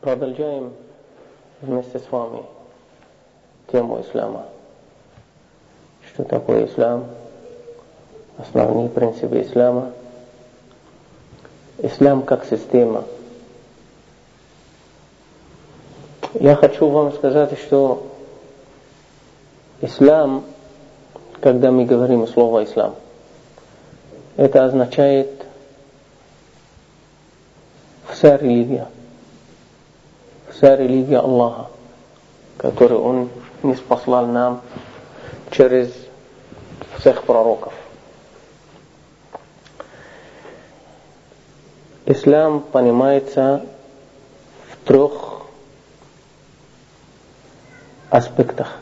Продолжаем вместе с вами тему ислама. Что такое ислам? Основные принципы ислама. Ислам как система. Я хочу вам сказать, что ислам, когда мы говорим слово ислам, это означает вся религия. Вся религия Аллаха, которую Он не спаслал нам через всех пророков. Ислам понимается в трех аспектах.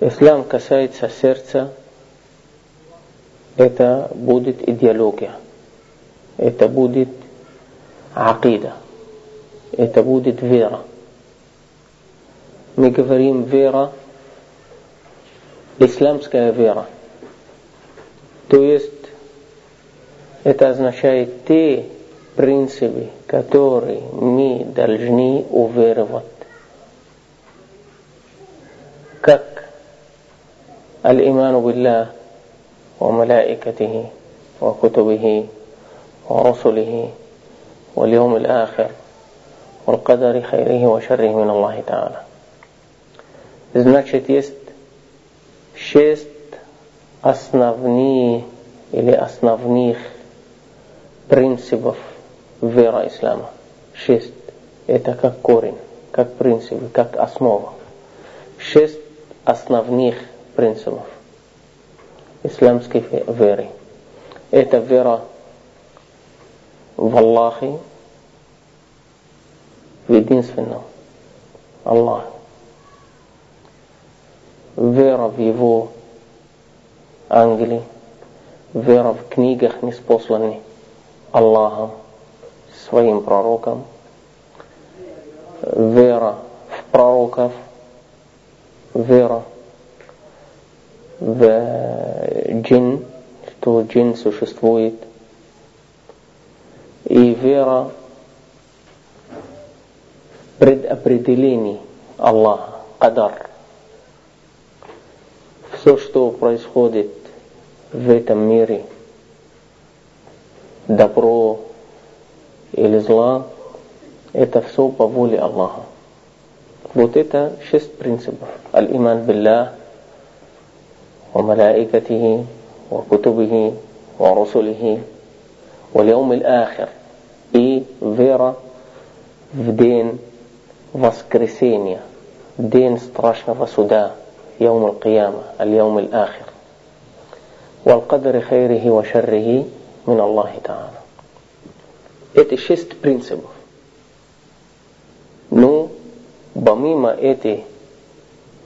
Ислам касается сердца, это будет идеология, это будет акида, это будет вера. Мы говорим вера, исламская вера. То есть это означает те принципы, которые мы должны уверовать. Как аль-иману биллах, وملائكته وكتبه ورسله واليوم الآخر والقدر خيره وشره من الله تعالى Значит, есть шесть основных или основных принципов веры ислама. Шесть. Это как корень, как принципы, как основа. Шесть основных принципов Исламской веры. Это вера в Аллахе, в единственном Аллах. Вера в Его ангелы, вера в книгах, неспосланных Аллахом, своим пророком, вера в пророков, вера в джин, что джин существует, и вера предопределений Аллаха, Кадар. Все, что происходит в этом мире, добро или зла, это все по воле Аллаха. Вот это шесть принципов. Аль-иман биллах, وملائكته وكتبه ورسله واليوم الآخر и вера в день воскресения, день страшного суда, يوم القيامة اليوم الآخر والقدر خيره وشره من الله تعالى Это шесть принципов. Но помимо этих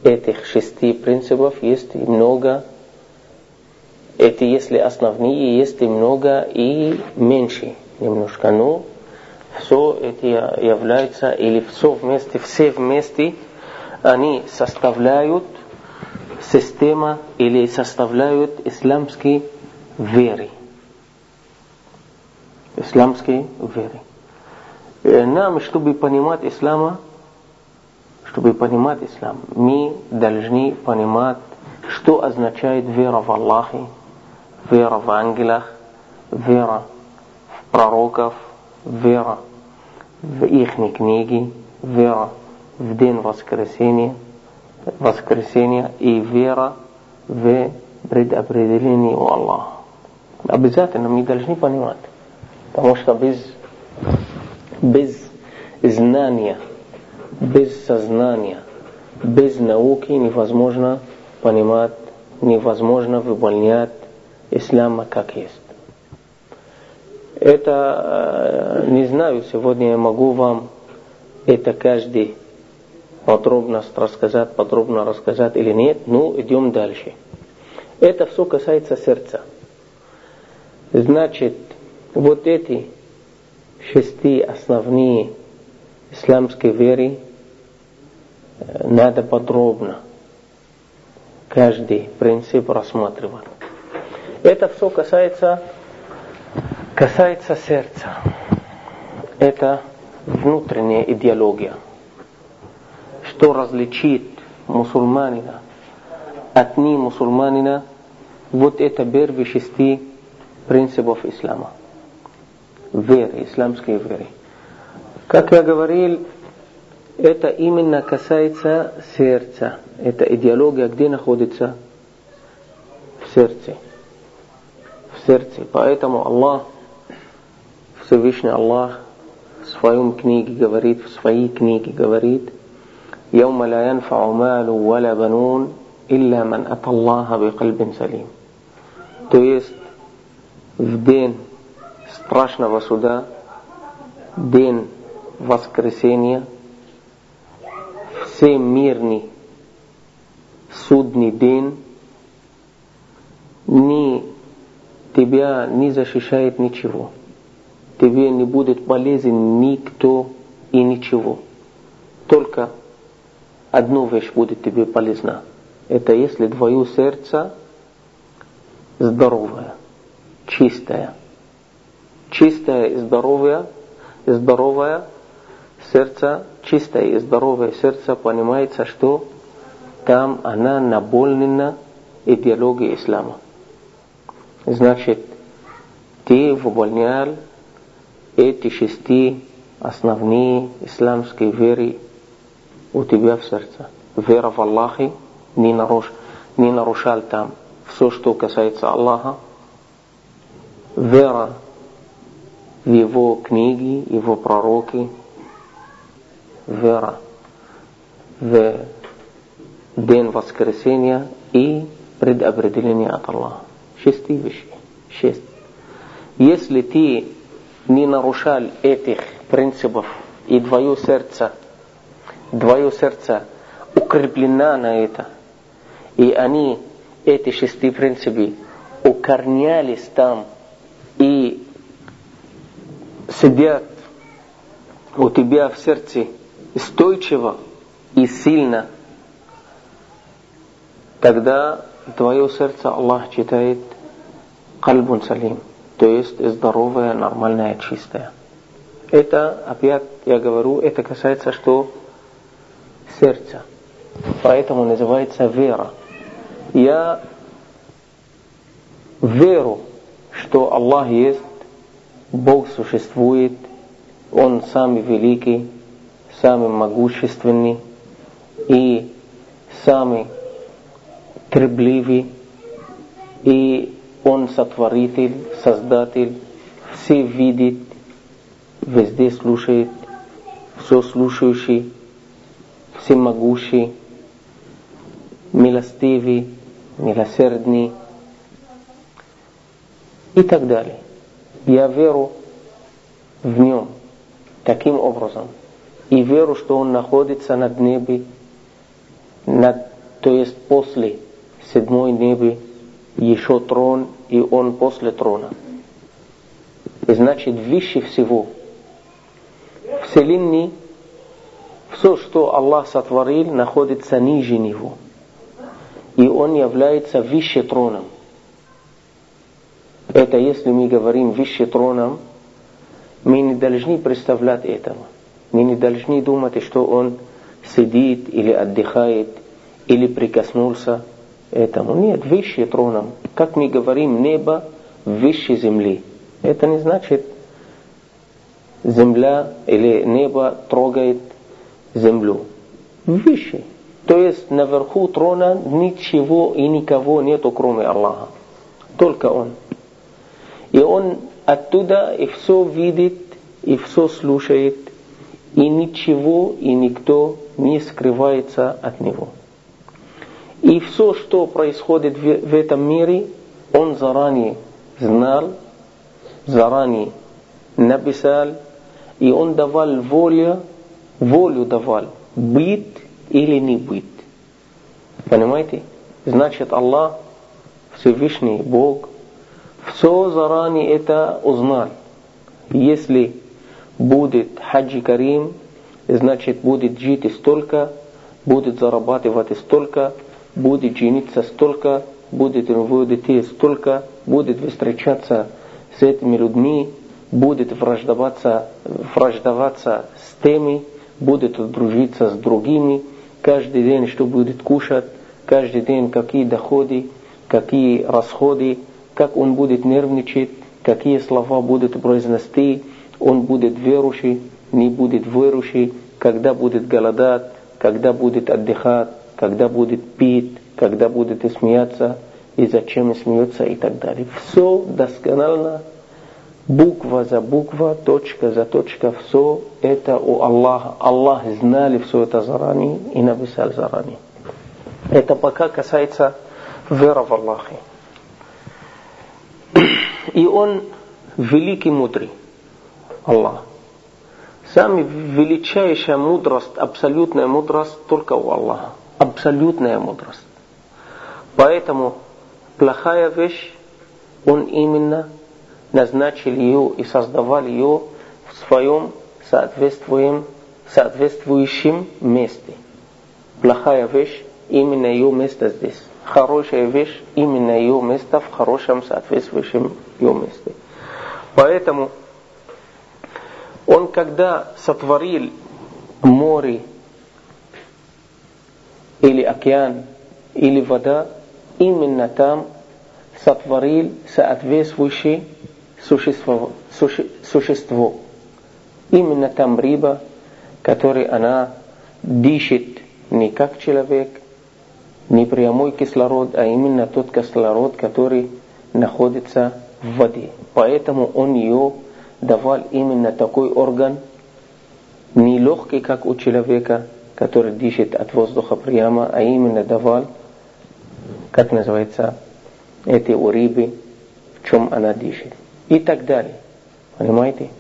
этих шести принципов есть много, эти если основные, есть много и меньше немножко, но все эти являются, или все вместе, все вместе, они составляют система или составляют исламские веры. Исламские веры. Нам, чтобы понимать ислама, чтобы понимать ислам, мы должны понимать, что означает вера в Аллахе, вера в ангелах, вера в пророков, вера в их книги, вера в день воскресения, воскресения и вера в предопределение у Аллаха. Обязательно мы должны понимать, потому что без, без знания без сознания, без науки невозможно понимать, невозможно выполнять ислама как есть. Это, не знаю, сегодня я могу вам это каждый подробно рассказать, подробно рассказать или нет, ну идем дальше. Это все касается сердца. Значит, вот эти шести основные исламской веры надо подробно каждый принцип рассматривать. Это все касается, касается сердца. Это внутренняя идеология. Что различит мусульманина от не мусульманина, вот это первые шести принципов ислама. Веры, исламской веры. Как я говорил, это именно касается сердца. Это идеология где находится? В сердце. В сердце. Поэтому Аллах, Всевышний Аллах, в своем книге говорит, в своей книге говорит, يوم لا ينفع مال ولا بنون إلا من أتى الله بقلب سليم. То есть в день страшного суда, день воскресения, всемирный судный день, ни тебя не защищает ничего. Тебе не будет полезен никто и ничего. Только одну вещь будет тебе полезна. Это если твое сердце здоровое, чистое. Чистое и здоровое, здоровое сердце, чистое и здоровое сердце понимается, что там она наполнена идеологией ислама. Значит, ты выполнял эти шести основные исламские веры у тебя в сердце. Вера в Аллаха не, наруш, не нарушал там все, что касается Аллаха. Вера в Его книги, Его пророки. Вера в день воскресения и предопределение от Аллаха. Шести вещей. Шесть. Если ты не нарушал этих принципов и твое сердце, твое сердце укреплено на это, и они, эти шести принципы, укорнялись там и сидят у тебя в сердце стойчиво и сильно – тогда твое сердце Аллах читает кальбун салим, то есть здоровое, нормальное, чистое. Это, опять я говорю, это касается что? Сердца. Поэтому называется вера. Я веру, что Аллах есть, Бог существует, Он самый великий, самый могущественный и самый требливый, и Он сотворитель, создатель, все видит, везде слушает, все слушающий, всемогущий, милостивый, милосердный и так далее. Я веру в нем таким образом. И веру, что он находится над небе, над, то есть после седьмой небе еще трон, и он после трона. И значит, выше всего вселенной все, что Аллах сотворил, находится ниже него. И он является выше троном. Это если мы говорим выше троном, мы не должны представлять этого. Должны думать, что он сидит или отдыхает, или прикоснулся этому. Нет, выше троном. Как мы говорим, небо выше земли. Это не значит, земля или небо трогает землю. Выше. То есть наверху трона ничего и никого нету, кроме Аллаха. Только Он. И Он оттуда и все видит, и все слушает, и ничего и никто не скрывается от Него. И все, что происходит в этом мире, он заранее знал, заранее написал, и он давал волю, волю давал, быть или не быть. Понимаете? Значит, Аллах, Всевышний Бог, все заранее это узнал. Если будет хаджи карим, значит будет жить столько, будет зарабатывать столько, будет жениться столько, будет у него детей, столько будет встречаться с этими людьми, будет враждоваться, враждоваться с теми, будет дружиться с другими, каждый день что будет кушать, каждый день какие доходы, какие расходы, как он будет нервничать, какие слова будут произнести, он будет верующий, не будет верующий, когда будет голодать, когда будет отдыхать, когда будет пить, когда будет смеяться, и зачем смеется и так далее. Все досконально, буква за буква, точка за точка, все это у Аллаха. Аллах знали все это заранее и написал заранее. Это пока касается веры в Аллахе. И Он великий мудрый, Аллах. Самая величайшая мудрость, абсолютная мудрость только у Аллаха. Абсолютная мудрость. Поэтому плохая вещь, Он именно назначил ее и создавал ее в своем соответствующем, соответствующем месте. Плохая вещь, именно ее место здесь. Хорошая вещь, именно ее место в хорошем соответствующем ее месте. Поэтому он когда сотворил море или океан или вода, именно там сотворил соответствующее существо, суще, существо. Именно там рыба, которой она дышит не как человек, не прямой кислород, а именно тот кислород, который находится в воде. Поэтому он ее давал именно такой орган, не легкий, как у человека, который дышит от воздуха прямо, а именно давал, как называется, эти у рыбы, в чем она дышит. И так далее. Понимаете?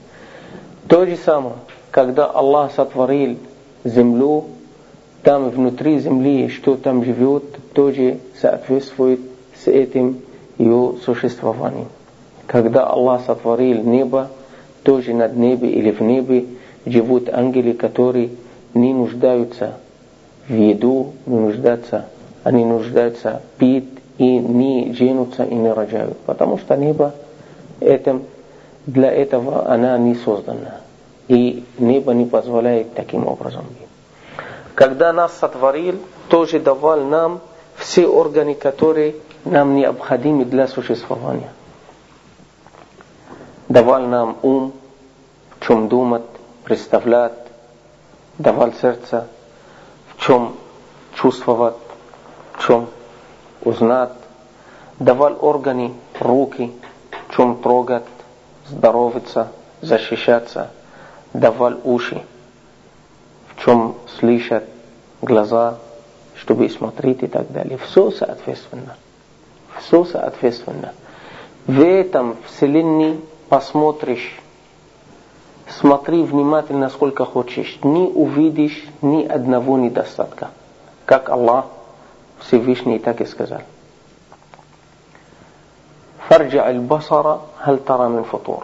То же самое, когда Аллах сотворил землю, там внутри земли, что там живет, тоже соответствует с этим ее существованием. Когда Аллах сотворил небо, тоже над небе или в небе живут ангелы, которые не нуждаются в еду, не нуждаются, они нуждаются пить и не женятся и не рожают. Потому что небо этим, для этого она не создана. И небо не позволяет таким образом. Когда нас сотворил, тоже давал нам все органы, которые нам необходимы для существования давал нам ум, в чем думать, представлять, давал сердце, в чем чувствовать, в чем узнать, давал органы, руки, в чем трогать, здоровиться, защищаться, давал уши, в чем слышать, глаза, чтобы смотреть и так далее. Все соответственно. Все соответственно. В этом вселенной посмотришь, смотри внимательно, сколько хочешь, не увидишь ни одного недостатка. Как Аллах Всевышний так и сказал. فارجع البصر هل ترى من فطور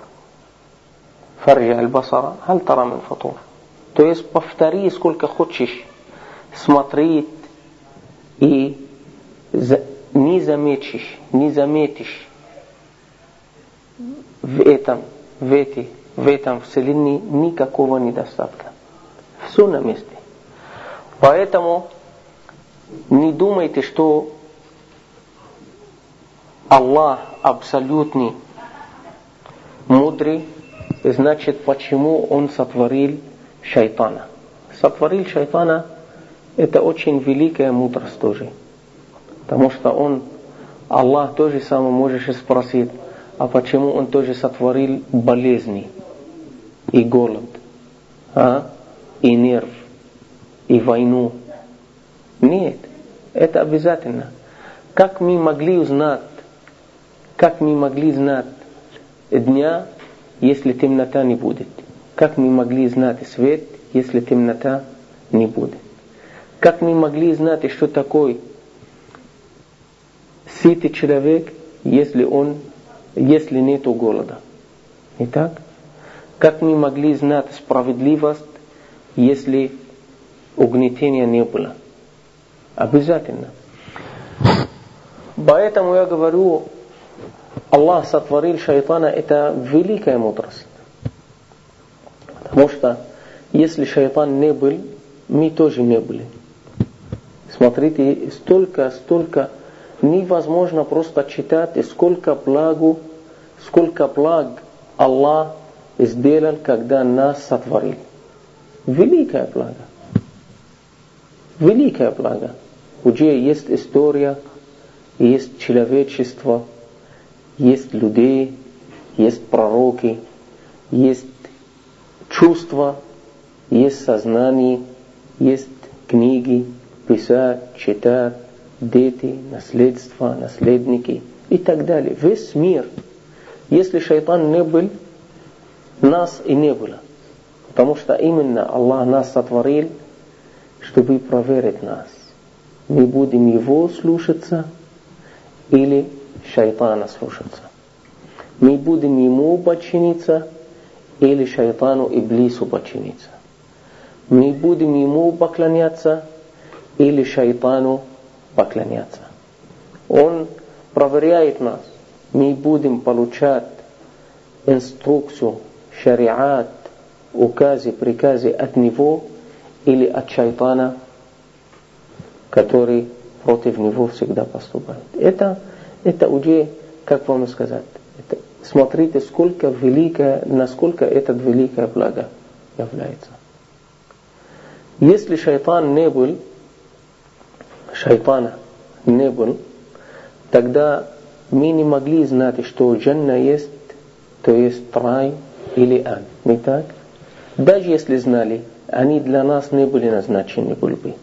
فارجع البصر هل ترى من فطور То есть повтори сколько хочешь смотреть и не заметишь, не заметишь в этом, в, эти, в этом вселенной никакого недостатка. Все на месте. Поэтому не думайте, что Аллах абсолютный мудрый, значит, почему Он сотворил шайтана. Сотворил шайтана – это очень великая мудрость тоже. Потому что Он, Аллах тоже самое можешь спросить, а почему он тоже сотворил болезни и голод, а? и нерв, и войну? Нет, это обязательно. Как мы могли узнать, как мы могли знать дня, если темнота не будет? Как мы могли знать свет, если темнота не будет? Как мы могли знать, что такое сытый человек, если он если нет голода. Итак, как мы могли знать справедливость, если угнетения не было? Обязательно. Поэтому я говорю, Аллах сотворил шайтана, это великая мудрость. Потому что если шайтан не был, мы тоже не были. Смотрите, столько, столько невозможно просто читать, сколько благу, сколько благ Аллах сделал, когда нас сотворил. Великая блага. Великая блага. Уже есть история, есть человечество, есть людей, есть пророки, есть чувства, есть сознание, есть книги, писать, читать, дети, наследство, наследники и так далее. Весь мир. Если шайтан не был, нас и не было. Потому что именно Аллах нас сотворил, чтобы проверить нас. Мы будем его слушаться или шайтана слушаться. Мы будем ему подчиниться или шайтану Иблису подчиниться. Мы будем ему поклоняться или шайтану поклоняться. Он проверяет нас. Мы будем получать инструкцию, шариат, указы, приказы от него или от шайтана, который против него всегда поступает. Это, это уже, как вам сказать, это, смотрите, сколько великое, насколько это великое благо является. Если шайтан не был, шайтана не был, тогда мы не могли знать, что джанна есть, то есть рай или ад. Не так? Даже если знали, они для нас не были назначены были бы.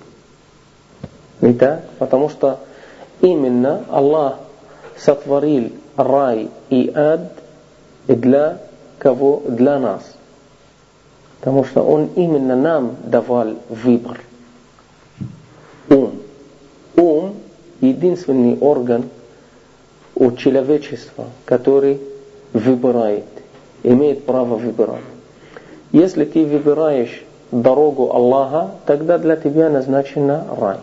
Не так? Потому что именно Аллах сотворил рай и ад для кого? Для нас. Потому что Он именно нам давал выбор. Ум. Ум – единственный орган у человечества, который выбирает, имеет право выбирать. Если ты выбираешь дорогу Аллаха, тогда для тебя назначена рай.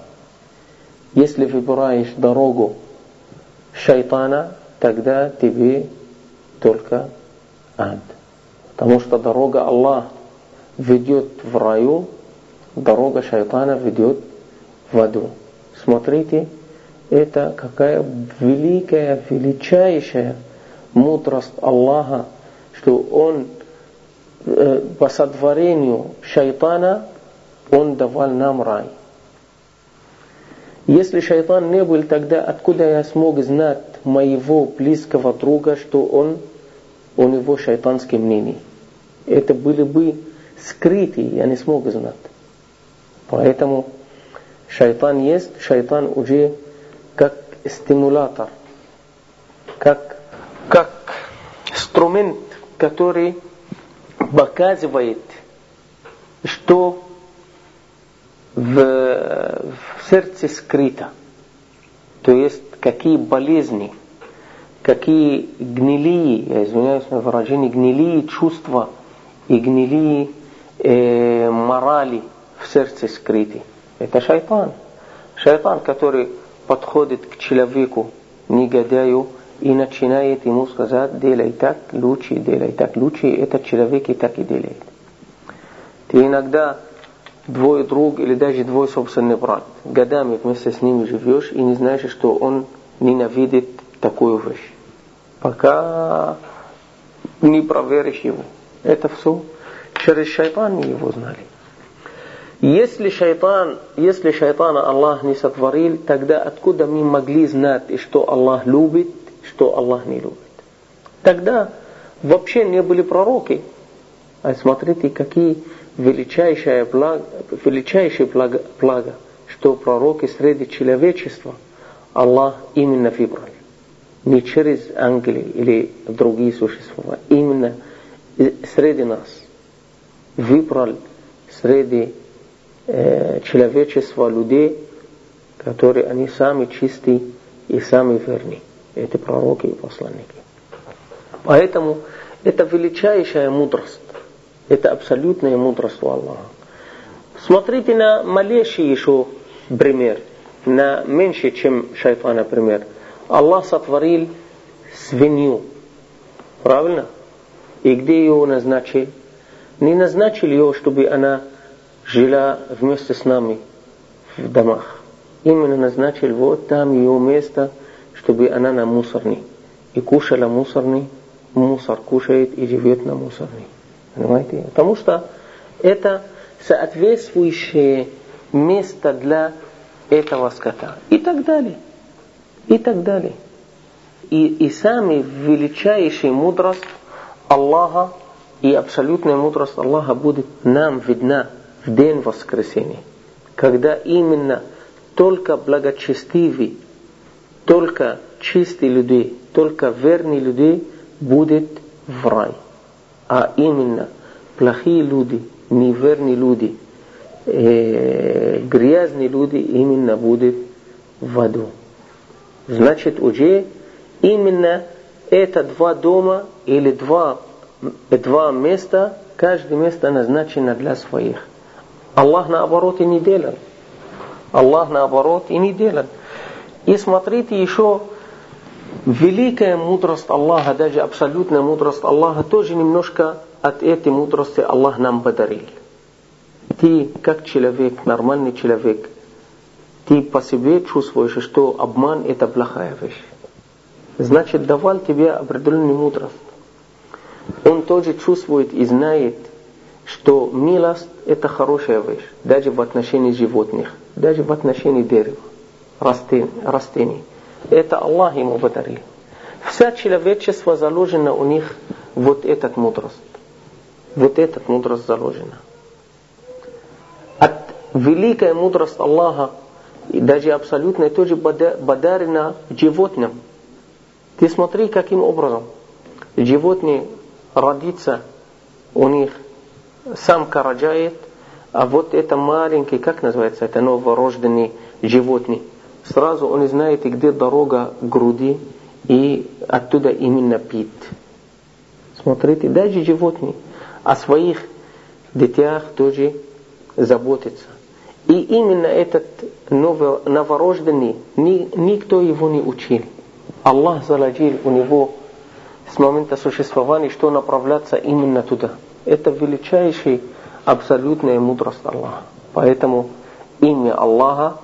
Если выбираешь дорогу шайтана, тогда тебе только ад. Потому что дорога Аллаха ведет в раю, дорога шайтана ведет в аду. Смотрите, это какая великая, величайшая мудрость Аллаха, что Он э, по сотворению шайтана, Он давал нам рай. Если шайтан не был, тогда откуда я смог знать моего близкого друга, что он, у него шайтанские мнения? Это были бы скрытые, я не смог знать. Поэтому шайтан есть, шайтан уже стимулятор, как, как инструмент, который показывает, что в, в сердце скрыто. То есть какие болезни, какие гнилые, я извиняюсь на выражение, гнилые чувства и гнилые э, морали в сердце скрыты. Это шайтан. Шайтан, который подходит к человеку, негодяю, и начинает ему сказать, делай так лучше, делай так лучше, этот человек и так и делает. Ты иногда двое друг или даже двое собственный брат, годами вместе с ними живешь и не знаешь, что он ненавидит такую вещь. Пока не проверишь его. Это все через шайтан его знали. Если шайтан, если шайтана Аллах не сотворил, тогда откуда мы могли знать, что Аллах любит, что Аллах не любит? Тогда вообще не были пророки. А смотрите, какие величайшее благо, величайшее благо, благо, что пророки среди человечества Аллах именно выбрал. Не через ангелы или другие существа, именно среди нас. Выбрал среди э, человечества людей, которые они сами чистые и сами верные. Это пророки и посланники. Поэтому это величайшая мудрость. Это абсолютная мудрость у Аллаха. Смотрите на малейший еще пример, на меньше, чем шайтана пример. Аллах сотворил свинью. Правильно? И где ее назначил? Не назначил ее, чтобы она жила вместе с нами в домах. Именно назначил вот там ее место, чтобы она на мусорной. И кушала мусорный, мусор кушает и живет на мусорной. Понимаете? Потому что это соответствующее место для этого скота. И так далее. И так далее. И, и сами величайшая мудрость Аллаха и абсолютная мудрость Аллаха будет нам видна в день воскресения, когда именно только благочестивый, только чистые люди, только верные люди будет в рай. А именно плохие люди, неверные люди, э, грязные люди именно будут в аду. Значит, уже именно это два дома или два, два места, каждое место назначено для своих. Аллах наоборот и не делал. Аллах наоборот и не делал. И смотрите еще великая мудрость Аллаха, даже абсолютная мудрость Аллаха, тоже немножко от этой мудрости Аллах нам подарил. Ты, как человек, нормальный человек, ты по себе чувствуешь, что обман это плохая вещь. Значит, давал тебе определенную мудрость. Он тоже чувствует и знает, что милость это хорошая вещь, даже в отношении животных, даже в отношении дерева, растений. растений. Это Аллах ему подарил. Вся человечество заложено у них вот этот мудрость. Вот этот мудрость заложена. От великая мудрость Аллаха, и даже абсолютная, тоже подарена животным. Ты смотри, каким образом. Животные родится у них самка рожает, а вот это маленький, как называется, это новорожденный животный, сразу он знает, где дорога груди, и оттуда именно пить. Смотрите, даже животные о своих детях тоже заботятся. И именно этот новорожденный, никто его не учил. Аллах заложил у него с момента существования, что направляться именно туда – это величайшая абсолютная мудрость Аллаха. Поэтому имя Аллаха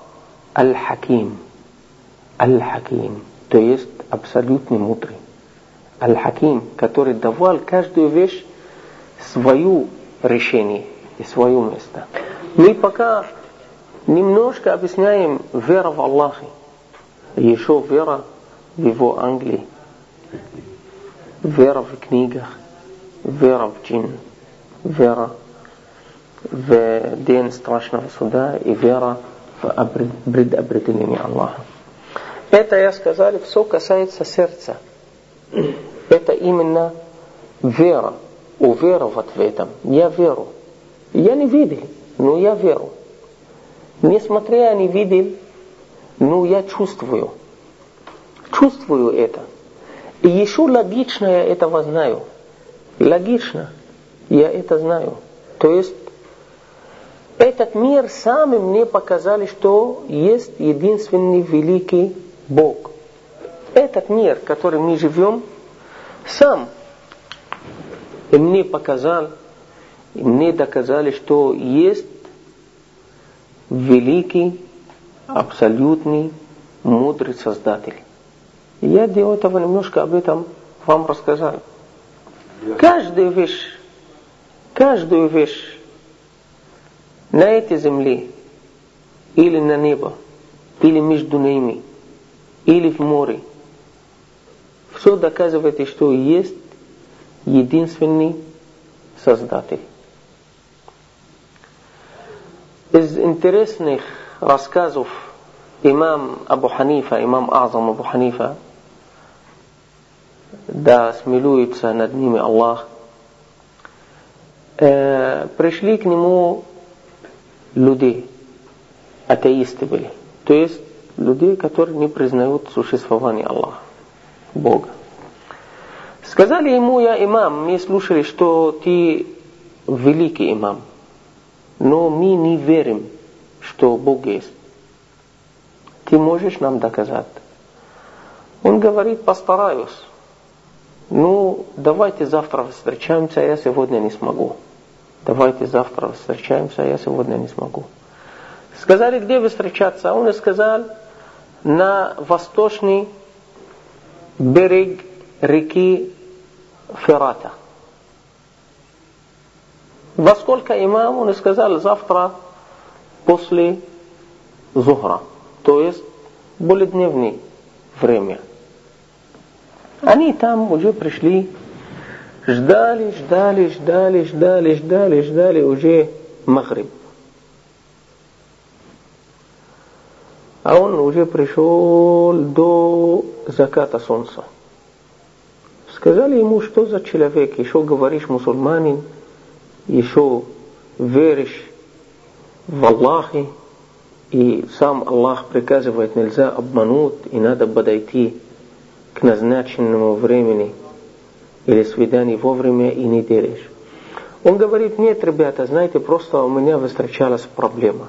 Аль-Хаким. Аль-Хаким, то есть абсолютный мудрый. Аль-Хаким, который давал каждую вещь свою решение и свое место. Мы пока немножко объясняем веру в Аллаха. Еще вера в его Англии. Вера в книгах. Вера в джинн вера в день страшного суда и вера в предопределение Аллаха. Это, я сказал, все касается сердца. Это именно вера, уверовать в этом. Я веру. Я не видел, но я веру. Несмотря не видел, но я чувствую. Чувствую это. И еще логично я этого знаю. Логично. Я это знаю. То есть этот мир сами мне показали, что есть единственный великий Бог. Этот мир, в котором мы живем, сам мне показал, мне доказали, что есть великий, абсолютный, мудрый Создатель. Я до этого немножко об этом вам рассказал. Каждая вещь каждую вещь на этой земле или на небо, или между ними, или в море, все доказывает, что есть единственный Создатель. Из интересных рассказов имам Абу Ханифа, имам Азам Абу Ханифа, да смилуется над ними Аллах – пришли к нему люди, атеисты были. То есть люди, которые не признают существование Аллаха, Бога. Сказали ему, я имам, мы слушали, что ты великий имам, но мы не верим, что Бог есть. Ты можешь нам доказать? Он говорит, постараюсь. Ну, давайте завтра встречаемся, я сегодня не смогу. Давайте завтра встречаемся, я сегодня не смогу. Сказали, где вы встречаться? Он сказал, на восточный берег реки Ферата. Во сколько имам? Он сказал, завтра после Зухра. То есть более дневное время. Они там уже пришли, ждали, ждали, ждали, ждали, ждали, ждали уже Махриб. А он уже пришел до заката солнца. Сказали ему, что за человек, еще говоришь мусульманин, еще веришь в Аллахе, и сам Аллах приказывает, нельзя обмануть, и надо подойти к назначенному времени или свиданию вовремя и не делаешь. Он говорит, нет, ребята, знаете, просто у меня встречалась проблема.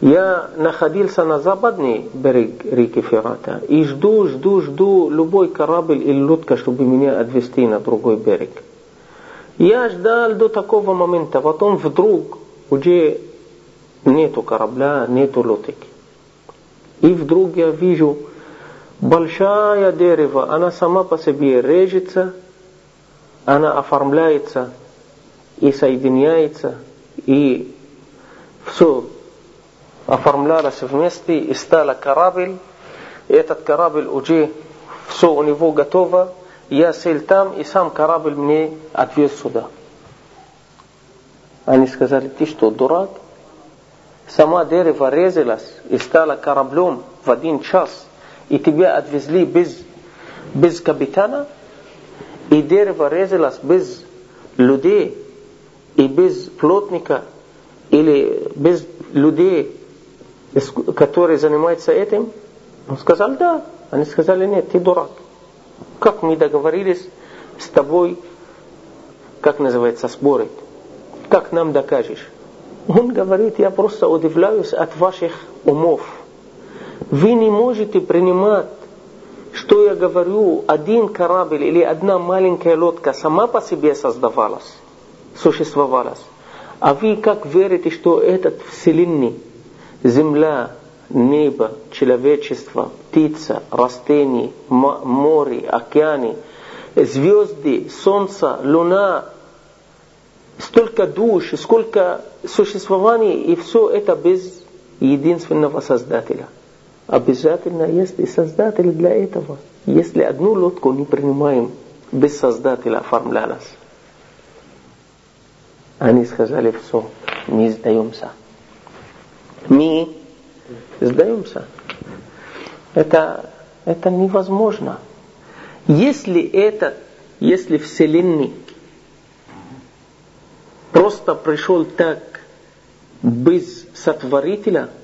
Я находился на западный берег реки Ферата и жду, жду, жду любой корабль или лодка, чтобы меня отвезти на другой берег. Я ждал до такого момента, потом вдруг уже нету корабля, нету лодки. И вдруг я вижу большая дерево, она сама по себе режется, она оформляется и соединяется, и все оформлялось вместе, и стало корабль, и этот корабль уже все у него готово, я сел там, и сам корабль мне отвез сюда. Они сказали, ты что, дурак? Сама дерево резалась и стала кораблем в один час – и тебя отвезли без, без капитана, и дерево резалось без людей, и без плотника, или без людей, которые занимаются этим? Он сказал, да. Они сказали, нет, ты дурак. Как мы договорились с тобой, как называется, спорить? Как нам докажешь? Он говорит, я просто удивляюсь от ваших умов. Вы не можете принимать, что я говорю, один корабль или одна маленькая лодка сама по себе создавалась, существовалась. А вы как верите, что этот вселенный, земля, небо, человечество, птица, растения, море, океаны, звезды, солнце, луна, столько душ, сколько существований, и все это без единственного Создателя – Обязательно есть и создатель для этого. Если одну лодку не принимаем, без создателя оформлялась. Они сказали, все, не сдаемся. Мы сдаемся. Это, это невозможно. Если этот, если Вселенный просто пришел так без сотворителя –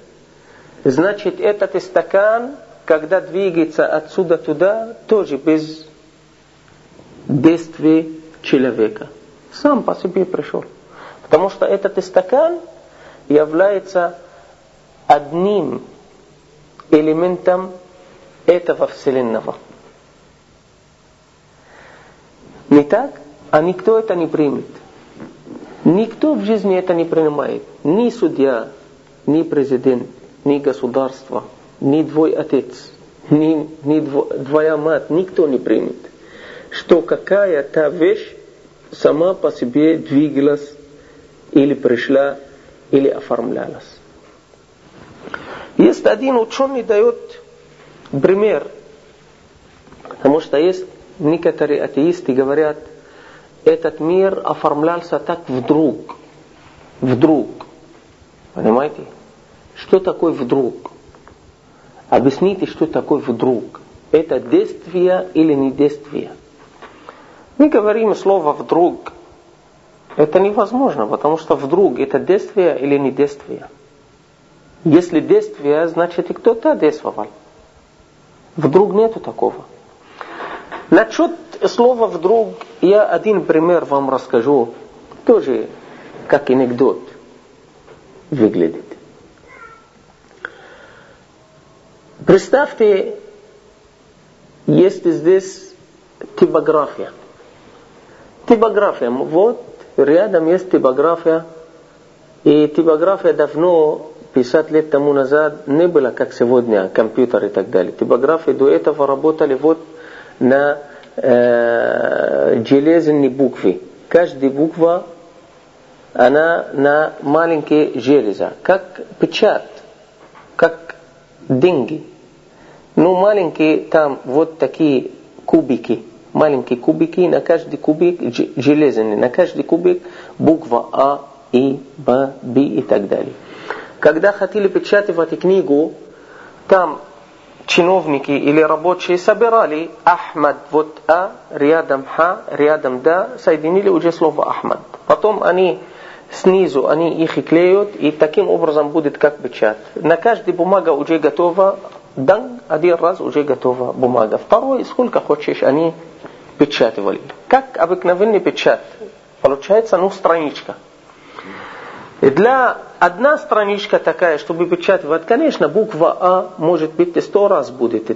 Значит, этот стакан, когда двигается отсюда туда, тоже без действия человека. Сам по себе пришел. Потому что этот стакан является одним элементом этого Вселенного. Не так? А никто это не примет. Никто в жизни это не принимает. Ни судья, ни президент, ни государство, ни твой отец, ни, ни твоя мать, никто не примет, что какая-то вещь сама по себе двигалась или пришла, или оформлялась. Есть один ученый дает пример, потому что есть некоторые атеисты говорят, этот мир оформлялся так вдруг, вдруг, понимаете? Что такое вдруг? Объясните, что такое вдруг. Это действие или не действие? Мы говорим слово «вдруг». Это невозможно, потому что вдруг это действие или не действие. Если действие, значит и кто-то действовал. Вдруг нету такого. Насчет слова «вдруг» я один пример вам расскажу. Тоже как анекдот выглядит. Представьте, есть здесь типография. Типография. Вот рядом есть типография. И типография давно, 50 лет тому назад, не была как сегодня, компьютер и так далее. Типографии до этого работали вот на э, железной букве. Каждая буква, она на маленькие железа, как печать, как деньги. Ну, маленькие там вот такие кубики, маленькие кубики, на каждый кубик железный, на каждый кубик буква А, И, Б, Б и так далее. Когда хотели печатать книгу, там чиновники или рабочие собирали Ахмад, вот А, рядом Ха, рядом Да, соединили уже слово Ахмад. Потом они снизу, они их клеют, и таким образом будет как печать. На каждой бумага уже готова, дан, один раз уже готова бумага. Второй, сколько хочешь, они печатывали. Как обыкновенный печать. Получается, ну, страничка. И для одна страничка такая, чтобы печатать, конечно, буква А может быть сто раз будет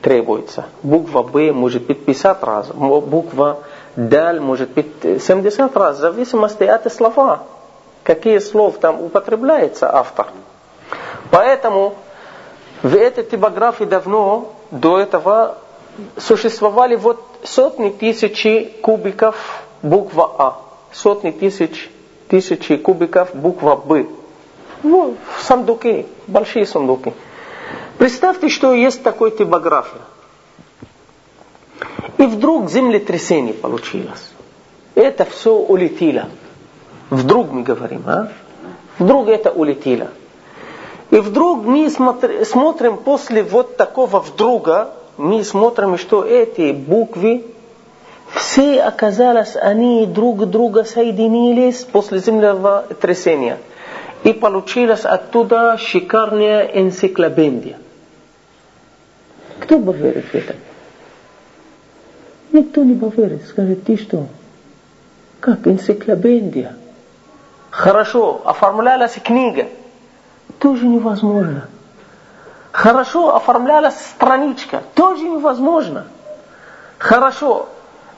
требуется. Буква Б может быть 50 раз. Буква Даль может быть 70 раз, в зависимости от слова. Какие слов там употребляется автор. Поэтому в этой типографии давно до этого существовали вот сотни тысяч кубиков буква А, сотни тысяч тысячи кубиков буква Б. Ну, в сундуке, большие сундуки. Представьте, что есть такой типография. И вдруг землетрясение получилось. Это все улетело. Вдруг мы говорим, а? Вдруг это улетело. И вдруг мы смотрим после вот такого вдруга, мы смотрим, что эти буквы все оказалось, они друг друга соединились после землетрясения. И получилась оттуда шикарная энциклопедия. Кто поверит в это? Никто не поверит. Скажет, ты что? Как энциклопедия? Хорошо, оформлялась книга. Тоже невозможно. Хорошо оформлялась страничка. Тоже невозможно. Хорошо,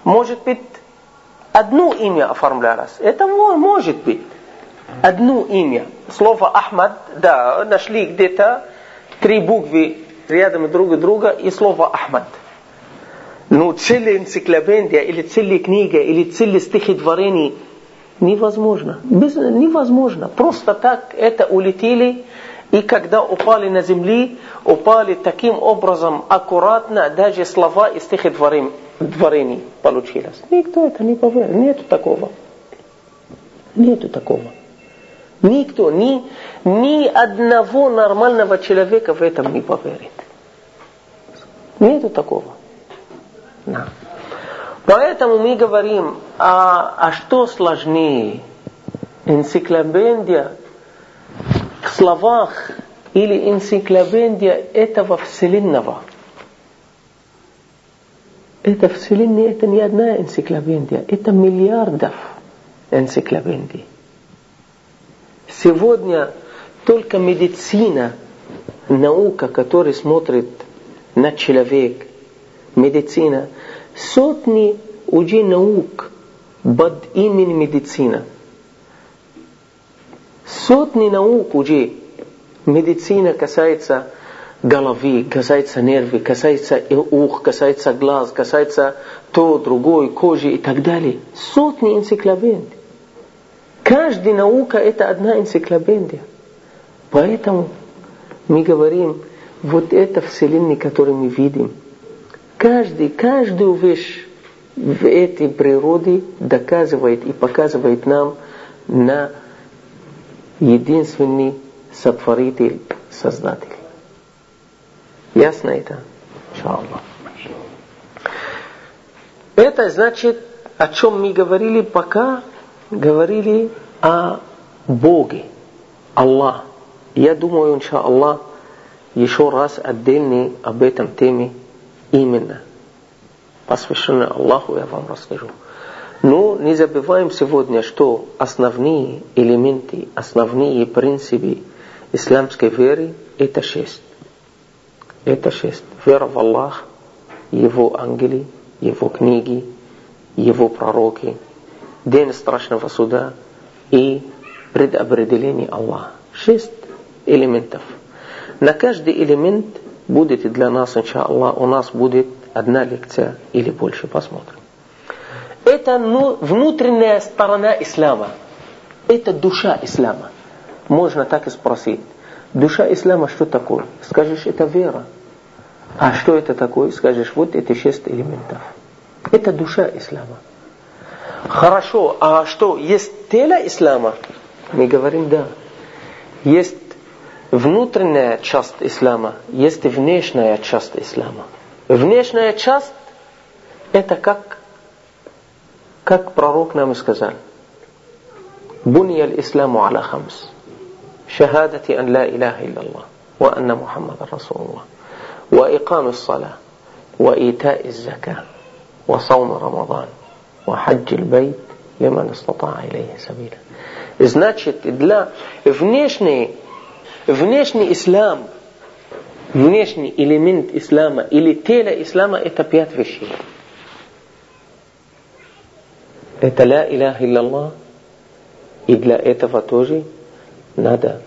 может быть, одно имя оформлялось. Это может быть. Одно имя. Слово Ахмад, да, нашли где-то три буквы рядом друг друга и слово Ахмад. Но целая энциклопедия или целая книга или целое стихотворение невозможно. Без, невозможно. Просто так это улетели и когда упали на земли, упали таким образом аккуратно, даже слова и стихотворения творений получилось. Никто это не поверит. Нету такого. Нету такого. Никто, ни, ни одного нормального человека в этом не поверит. Нету такого. Да. Поэтому мы говорим, а, а что сложнее? Энциклопедия в словах или энциклопедия этого Вселенного – это Вселенная, это не одна энциклопедия, это миллиардов энциклопедий. Сегодня только медицина, наука, которая смотрит на человек, медицина, сотни уже наук под именем медицина. Сотни наук уже медицина касается головы, касается нервы, касается ух, касается глаз, касается то, другой, кожи и так далее. Сотни энциклопедий. Каждая наука это одна энциклопедия. Поэтому мы говорим, вот это вселенная, которую мы видим. Каждый, каждую вещь в этой природе доказывает и показывает нам на единственный сотворитель, создатель. Ясно это? Иншаллах. Это значит, о чем мы говорили пока, говорили о Боге, Аллах. Я думаю, иншаллах, еще раз отдельный об этом теме именно. Посвященный Аллаху я вам расскажу. Но не забываем сегодня, что основные элементы, основные принципы исламской веры – это шесть. Это шесть. Вера в Аллах, его ангелы, его книги, его пророки, день страшного суда и предопределение Аллаха. Шесть элементов. На каждый элемент будет для нас, иншаллах, у нас будет одна лекция или больше. Посмотрим. Это ну, внутренняя сторона ислама. Это душа ислама. Можно так и спросить. Душа ислама что такое? Скажешь, это вера. А что это такое? Скажешь, вот эти шесть элементов. Это душа ислама. Хорошо, а что, есть тело ислама? Мы говорим, да. Есть внутренняя часть ислама, есть внешняя часть ислама. Внешняя часть это как, как пророк нам сказал. بني الإسلام على خمس شهادة أن لا إله إلا الله وأن محمد رسول الله وإقام الصلاة وإيتاء الزكاة وصوم رمضان وحج البيت لمن استطاع إليه سبيلا Значит, для внешний, внешний ислам, внешний элемент ислама или тело ислама это пять вещей. Это ля иляха илляллах. И для этого тоже надо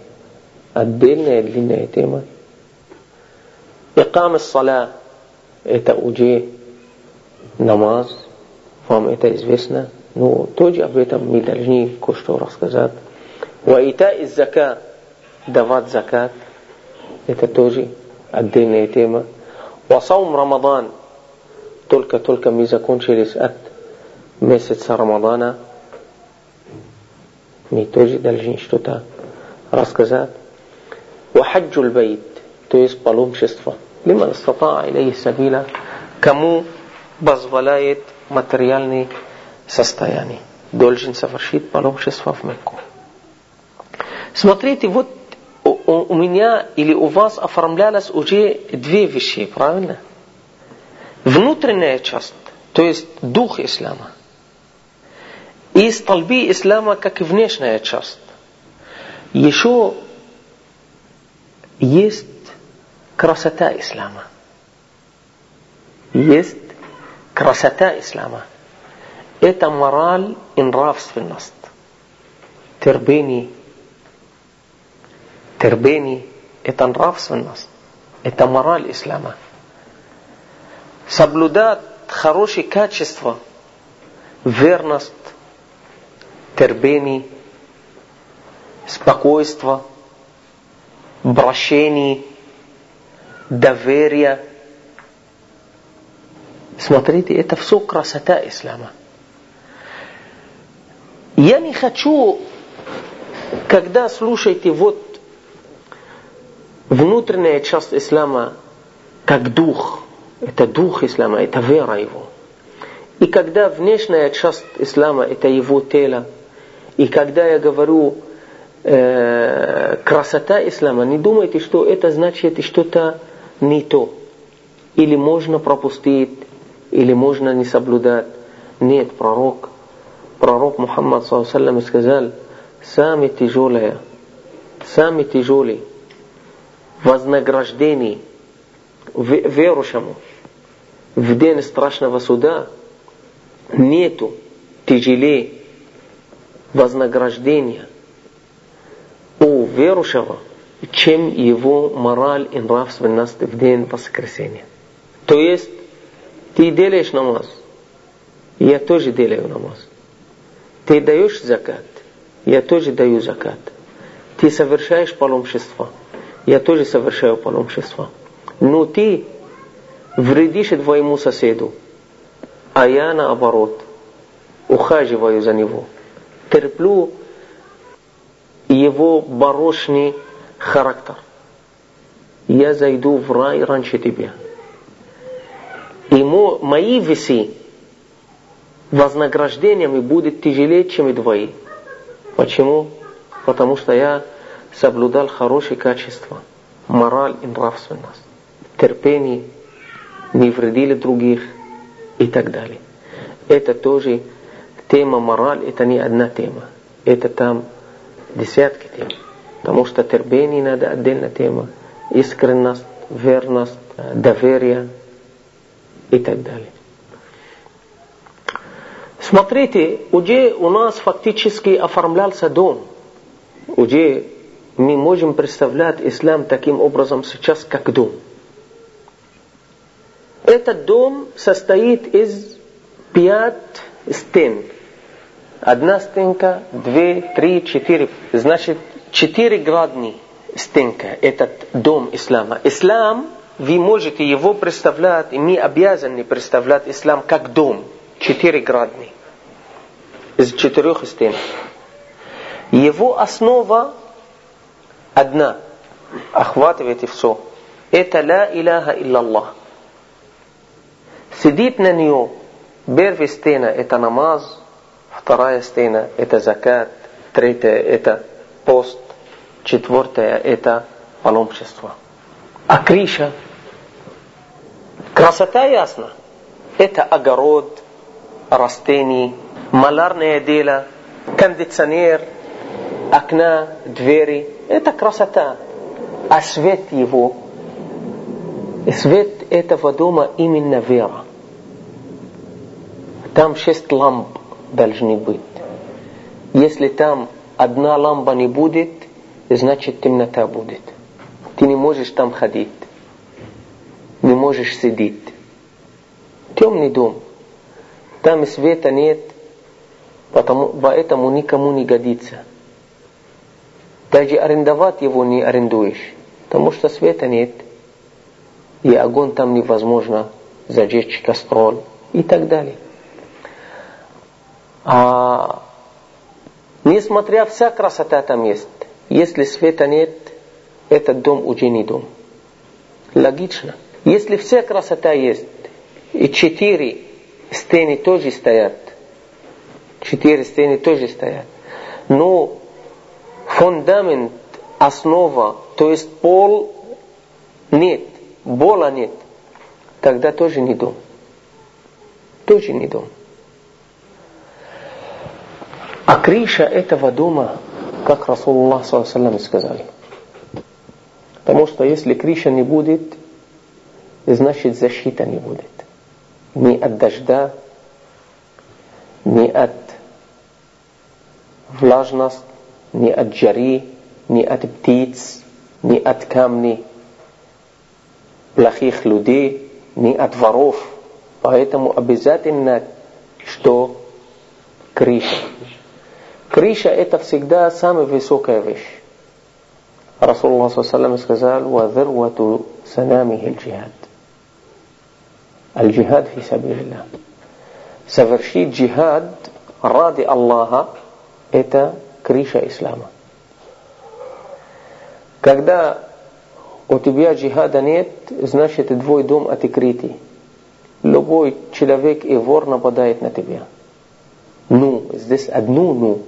отдельная длинная тема. Икам саля это уже намаз, вам это известно. Ну, тоже об этом мы должны кое-что рассказать. Ваита из зака, давать закат, это тоже отдельная тема. Васаум Рамадан, только-только мы закончились от месяца Рамадана, мы тоже должны что-то рассказать. Вахаджул байт, то есть паломничество. Лиман стата илей сабила, кому позволяет материальный состоянии. Должен совершить паломничество в Мекку. Смотрите, вот у меня или у вас оформлялось уже две вещи, правильно? Внутренняя часть, то есть дух ислама. И столбы ислама, как и внешняя часть. Еще есть красота ислама. Есть красота ислама. Это мораль и нравственность. Терпение. Терпение – это нравственность. Это мораль ислама. Соблюдать хорошие качества, верность, терпение, спокойство, прощение, доверие. Смотрите, это все красота ислама. Я не хочу, когда слушаете вот внутренняя часть ислама, как дух, это дух ислама, это вера его. И когда внешняя часть ислама, это его тело. И когда я говорю э, красота ислама, не думайте, что это значит что-то не то. Или можно пропустить, или можно не соблюдать. Нет, пророк пророк Мухаммад саллаллаху сказал, самый тяжелое, самый тяжелый вознаграждение верующему в день страшного суда нету тяжелее вознаграждения у верующего, чем его мораль и нравственность в день воскресения. То есть, ты делаешь намаз, я тоже делаю намаз. Ты даешь закат, я тоже даю закат. Ты совершаешь паломничество, я тоже совершаю паломничество. Но ты вредишь твоему соседу, а я наоборот ухаживаю за него. Терплю его барошный характер. Я зайду в рай раньше тебя. И мои весы вознаграждениями будет тяжелее, чем и твои. Почему? Потому что я соблюдал хорошие качества, мораль и нравственность, терпение, не вредили других и так далее. Это тоже тема мораль, это не одна тема. Это там десятки тем. Потому что терпение надо отдельная тема. Искренность, верность, доверие и так далее. Смотрите, уже у нас фактически оформлялся дом. Уже мы можем представлять ислам таким образом сейчас, как дом. Этот дом состоит из пять стен. Одна стенка, две, три, четыре. Значит, четыре градни стенка. Этот дом ислама. Ислам, вы можете его представлять, и мы обязаны представлять ислам как дом. Четыре градни. Из четырех стен. Его основа одна. Охватывает и все. Это ла иляха иллаллах. Сидит на нее. Первая стена это намаз, вторая стена это закат, третья это пост, четвертая это паломничество. А крыша, красота ясна. Это огород, растений, малярное дело, кондиционер, окна, двери. Это красота. А свет его, свет этого дома именно вера. Там шесть ламп должны быть. Если там одна лампа не будет, значит темнота будет. Ты не можешь там ходить. Не можешь сидеть. Темный дом. Там света нет, потому, поэтому никому не годится. Даже арендовать его не арендуешь, потому что света нет. И огонь там невозможно зажечь кастроль и так далее. А несмотря вся красота там есть, если света нет, этот дом уже не дом. Логично. Если вся красота есть, и четыре стены тоже стоят, четыре стены тоже стоят, но фундамент, основа, то есть пол нет, пола нет, тогда тоже не дом. Тоже не дом. А крыша этого дома, как Расулуллах саллаллаху сказали. Потому что если крыша не будет, значит защита не будет. Ни от дождя, ни от влажности, ни от жары, ни от птиц, ни от камней, плохих людей, ни от воров. Поэтому обязательно, что крыша. Крыша это всегда самая высокая вещь. Расулуллах ﷺ сказал, وَذِرْوَةُ سَنَامِهِ الْجِهَادِ Аль-джихад фи сабилилlah. Совершить джихад ради Аллаха – это крыша ислама. Когда у тебя джихада нет, значит твой дом открытый. Любой человек и вор нападает на тебя. Ну, здесь одну ну.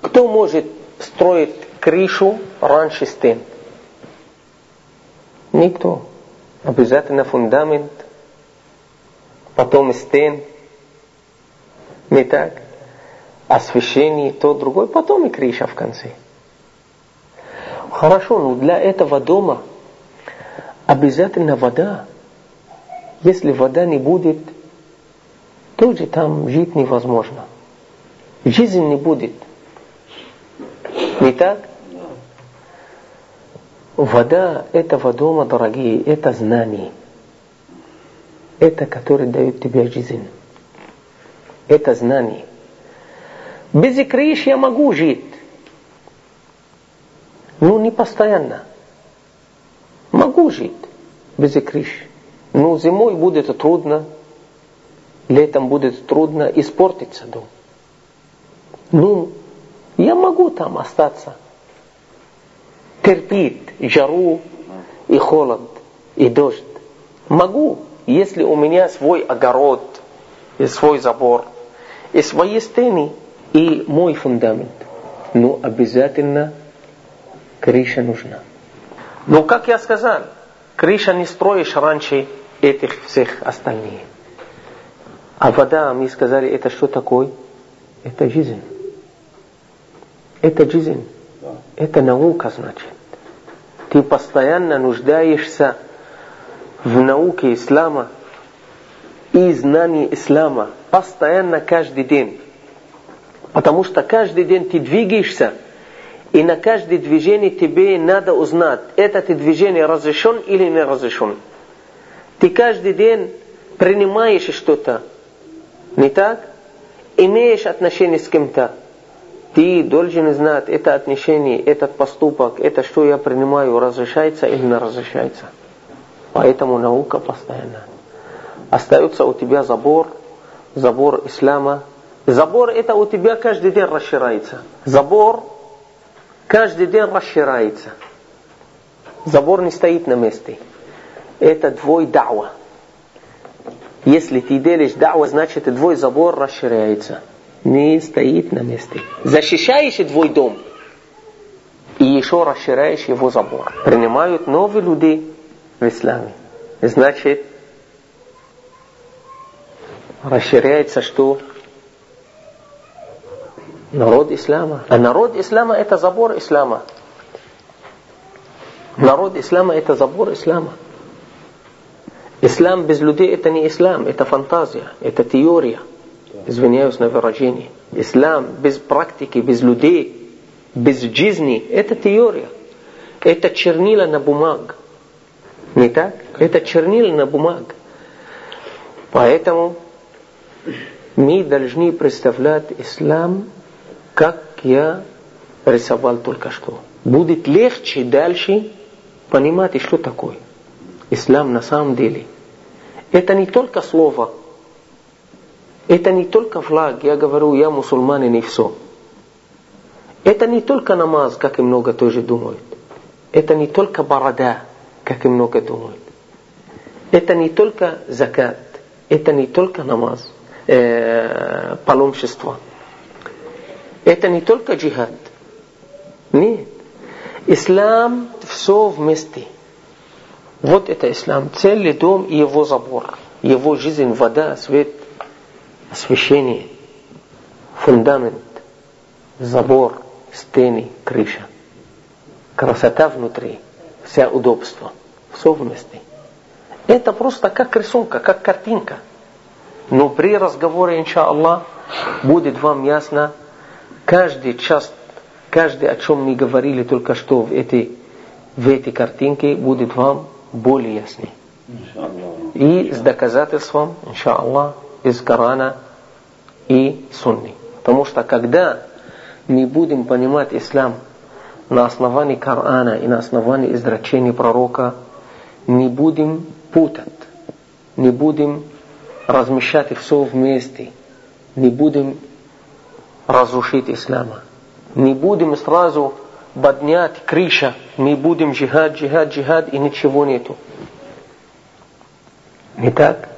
Кто может строить крышу раньше стен? Никто. Обязательно фундамент, потом стен. Не так? Освещение, то, другое, потом и крыша в конце. Хорошо, но для этого дома обязательно вода. Если вода не будет, тоже там жить невозможно. Жизнь не будет. Не так? Вода этого дома, дорогие, это знание. Это, которое дает тебе жизнь. Это знание. Без икриш я могу жить. Но не постоянно. Могу жить без икриш. Но зимой будет трудно, летом будет трудно, испортиться дом. Ну, я могу там остаться. Терпеть жару и холод, и дождь. Могу, если у меня свой огород, и свой забор, и свои стены, и мой фундамент. Но обязательно крыша нужна. Но, как я сказал, крыша не строишь раньше этих всех остальных. А вода, мы сказали, это что такое? Это жизнь. Это жизнь. Это наука, значит. Ты постоянно нуждаешься в науке ислама, и знание ислама постоянно каждый день. Потому что каждый день ты двигаешься, и на каждое движение тебе надо узнать, это ты движение разрешен или не разрешен. Ты каждый день принимаешь что-то, не так? Имеешь отношение с кем-то. Ты должен знать, это отношение, этот поступок, это что я принимаю, разрешается или не разрешается. Поэтому наука постоянно. Остается у тебя забор, забор ислама. Забор это у тебя каждый день расширяется. Забор каждый день расширяется. Забор не стоит на месте. Это твой дa'ва. Если ты делаешь дa'ва, значит твой забор расширяется. Не стоит на месте. Защищаешь твой дом. И еще расширяешь его забор. Принимают новые люди в исламе. Значит, расширяется что? Народ ислама. А народ ислама это забор ислама. Народ ислама это забор ислама. Ислам без людей это не ислам, это фантазия, это теория. Извиняюсь на выражение. Ислам без практики, без людей, без жизни, это теория. Это чернила на бумаг. Не так? Это чернила на бумаг. Поэтому мы должны представлять ислам, как я рисовал только что. Будет легче дальше понимать, что такое. Ислам на самом деле. Это не только слово. Это не только флаг. Я говорю, я мусульман и все. Это не только намаз, как и много тоже думают. Это не только борода, как и много думают. Это не только закат. Это не только намаз э, паломничество. Это не только джихад. Нет. Ислам все вместе. Вот это ислам. Целый дом и его забор. Его жизнь, вода, свет, освещение, фундамент, забор, стены, крыша. Красота внутри, вся удобство. Все вместе. Это просто как рисунка, как картинка. Но при разговоре, иншаллах, будет вам ясно каждый час, каждый, о чем мы говорили только что в этой, в этой картинке, будет вам более яснее. И с доказательством, иншаллах, из Корана и Сунны. Потому что когда мы будем понимать ислам на основании Корана и на основании изречений пророка, не будем путать, не будем размещать все вместе. Не будем разрушить ислама. Не будем сразу поднять крыша, не будем джихад, джихад, джихад и ничего нету. Не так?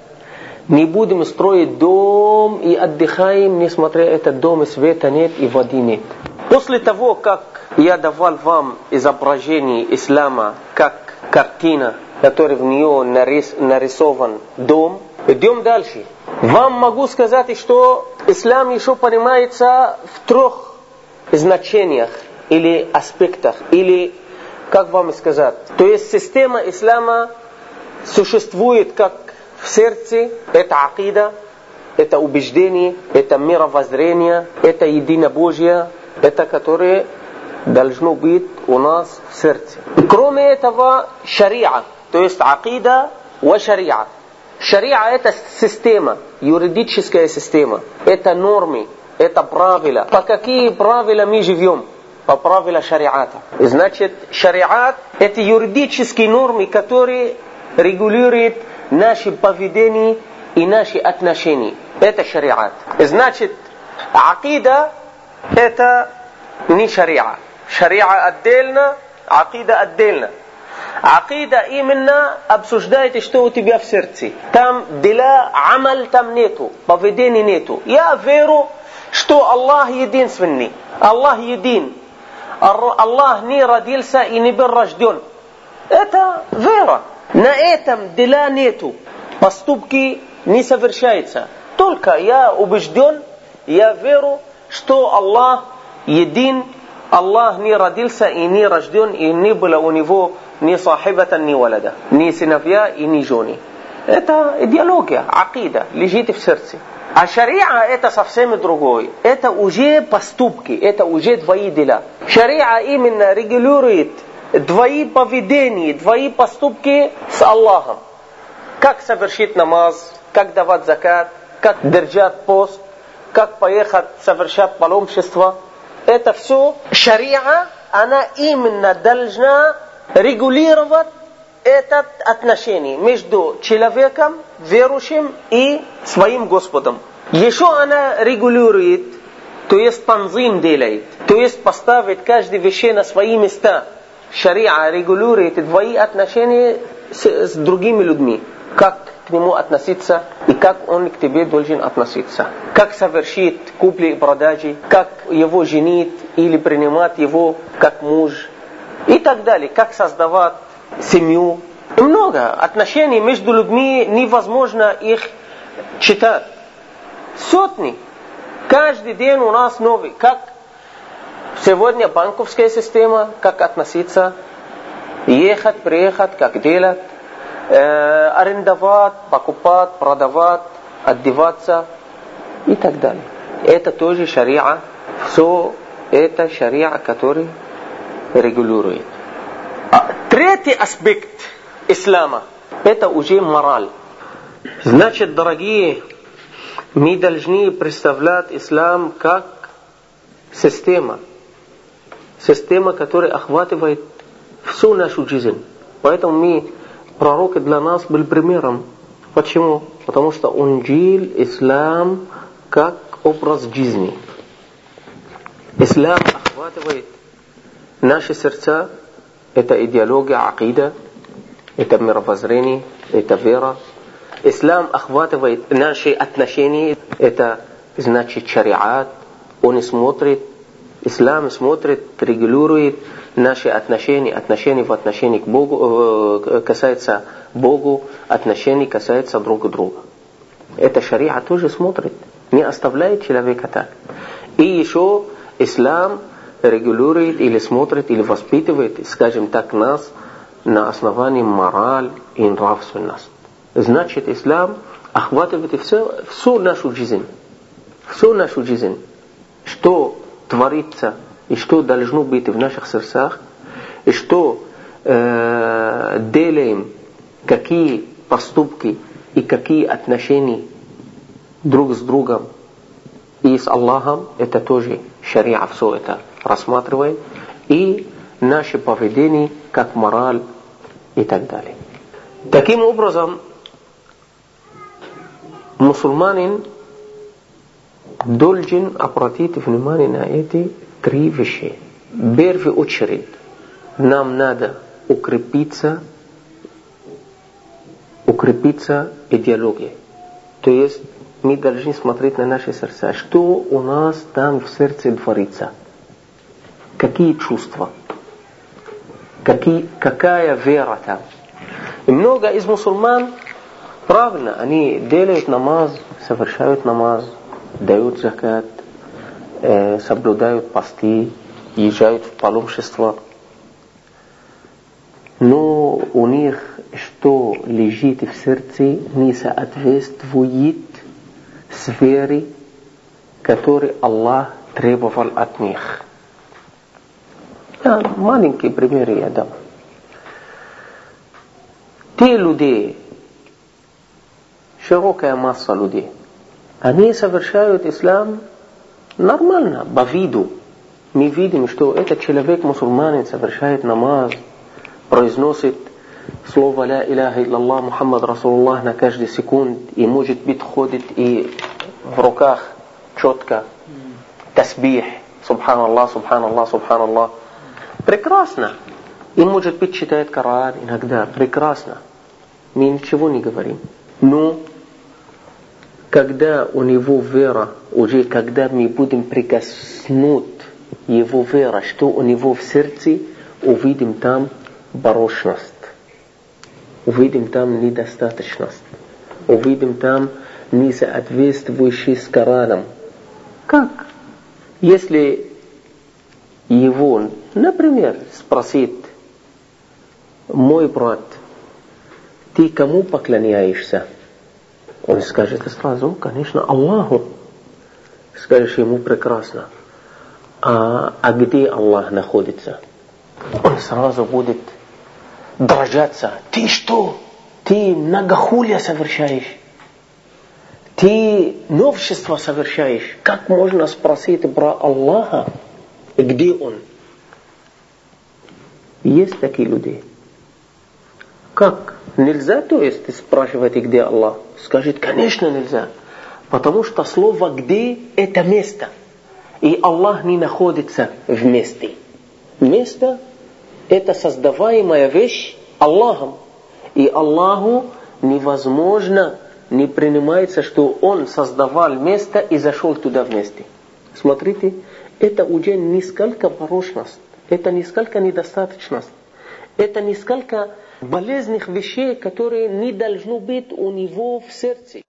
Не будем строить дом и отдыхаем, несмотря этот дом и света нет и воды нет. После того, как я давал вам изображение ислама как картина, которая в нее нарис, нарисован дом, Идем дальше. Вам могу сказать, что ислам еще понимается в трех значениях или аспектах, или как вам сказать. То есть система ислама существует как в сердце, это акида, это убеждение, это мировоззрение, это единобожие, это которое должно быть у нас в сердце. Кроме этого, шариа, то есть акида и шариа. Шариа это система, юридическая система. Это нормы, это правила. По какие правила мы живем? По правила шариата. Значит, шариат это юридические нормы, которые регулируют наши поведение и наши отношения. Это шариат. Значит, акида это не шариа. Шариа отдельно, акида отдельно. Акида именно обсуждает, что у тебя в сердце. Там дела, амаль там нету, поведения нету. Я верю, что Аллах единственный. Аллах един. Аллах не родился и не был рожден. Это вера. На этом дела нету. Поступки не совершаются. Только я убежден, я верю, что Аллах един, Аллах не родился и не рожден, и не было у него ни сахибата, ни валада, ни сыновья и ни жены. Это идеология, акида, лежит в сердце. А шариа это совсем другое. Это уже поступки, это уже твои дела. Шариа именно регулирует твои поведения, твои поступки с Аллахом. Как совершить намаз, как давать закат, как держать пост, как поехать совершать паломничество. Это все шариа, она именно должна регулировать это отношение между человеком, верующим и своим Господом. Еще она регулирует, то есть танзим делает, то есть поставит каждый вещи на свои места. Шариа регулирует твои отношения с, с другими людьми. Как к нему относиться и как он к тебе должен относиться. Как совершить купли и продажи, как его женить или принимать его как муж и так далее. Как создавать семью. Много отношений между людьми невозможно их читать. Сотни. Каждый день у нас новый. Как сегодня банковская система, как относиться, ехать, приехать, как делать, э, арендовать, покупать, продавать, одеваться и так далее. Это тоже шариа. Все это шариа, который регулирует. Третий аспект ислама – это уже мораль. Значит, дорогие, мы должны представлять ислам как система. Система, которая охватывает всю нашу жизнь. Поэтому мы, пророк для нас был примером. Почему? Потому что он жил ислам как образ жизни. Ислам охватывает наши сердца это идеология, акида, это мировоззрение, это вера. Ислам охватывает наши отношения, это значит шариат. Он смотрит, ислам смотрит, регулирует наши отношения, отношения в отношении к Богу, э, касается Богу, отношения касается друг друга. Это шариа тоже смотрит, не оставляет человека так. И еще ислам регулирует или смотрит или воспитывает, скажем так, нас на основании мораль и нравственность. Значит, ислам охватывает все, всю нашу жизнь. Всю нашу жизнь. Что творится и что должно быть в наших сердцах, и что э, делаем, какие поступки и какие отношения друг с другом и с Аллахом, это тоже шариа, все это рассматриваем, и наше поведение как мораль и так далее. Таким образом, мусульманин должен обратить внимание на эти три вещи. В первую очередь, нам надо укрепиться, укрепиться идеологией. То есть мы должны смотреть на наши сердца, что у нас там в сердце творится – какие чувства, какие, какая вера там. И много из мусульман, правильно, они делают намаз, совершают намаз, дают закат, э, соблюдают посты, езжают в паломничество. Но у них что лежит в сердце не соответствует сфере, которой Аллах требовал от них. Я маленький пример я дам. Те люди, широкая масса людей, они совершают ислам нормально, по виду. Мы видим, что этот человек мусульманин совершает намаз, произносит слово «Ла Иляха Иллаллах Мухаммад Расулуллах» на каждый секунд, и может быть ходит и в руках четко тасбих, субханаллах, субханаллах, субханаллах. Прекрасно. И может быть читает Коран иногда. Прекрасно. Мы ничего не говорим. Но когда у него вера, уже когда мы будем прикоснуть его вера, что у него в сердце, увидим там барошность. Увидим там недостаточность. Увидим там несоответствующий с Кораном. Как? Если его, например, спросит мой брат, ты кому поклоняешься? Он скажет сразу, конечно, Аллаху. Скажешь ему прекрасно. А, а где Аллах находится? Он сразу будет дрожаться. Ты что? Ты многохулие совершаешь. Ты новшество совершаешь. Как можно спросить про Аллаха? Где Он? Есть такие люди. Как? Нельзя, то есть, спрашивать, где Аллах? Скажет, конечно, нельзя. Потому что слово «где» – это место. И Аллах не находится в месте. Место – это создаваемая вещь Аллахом. И Аллаху невозможно, не принимается, что Он создавал место и зашел туда вместе. Смотрите, это уже несколько порочность, это несколько недостаточность, это несколько болезненных вещей, которые не должны быть у него в сердце.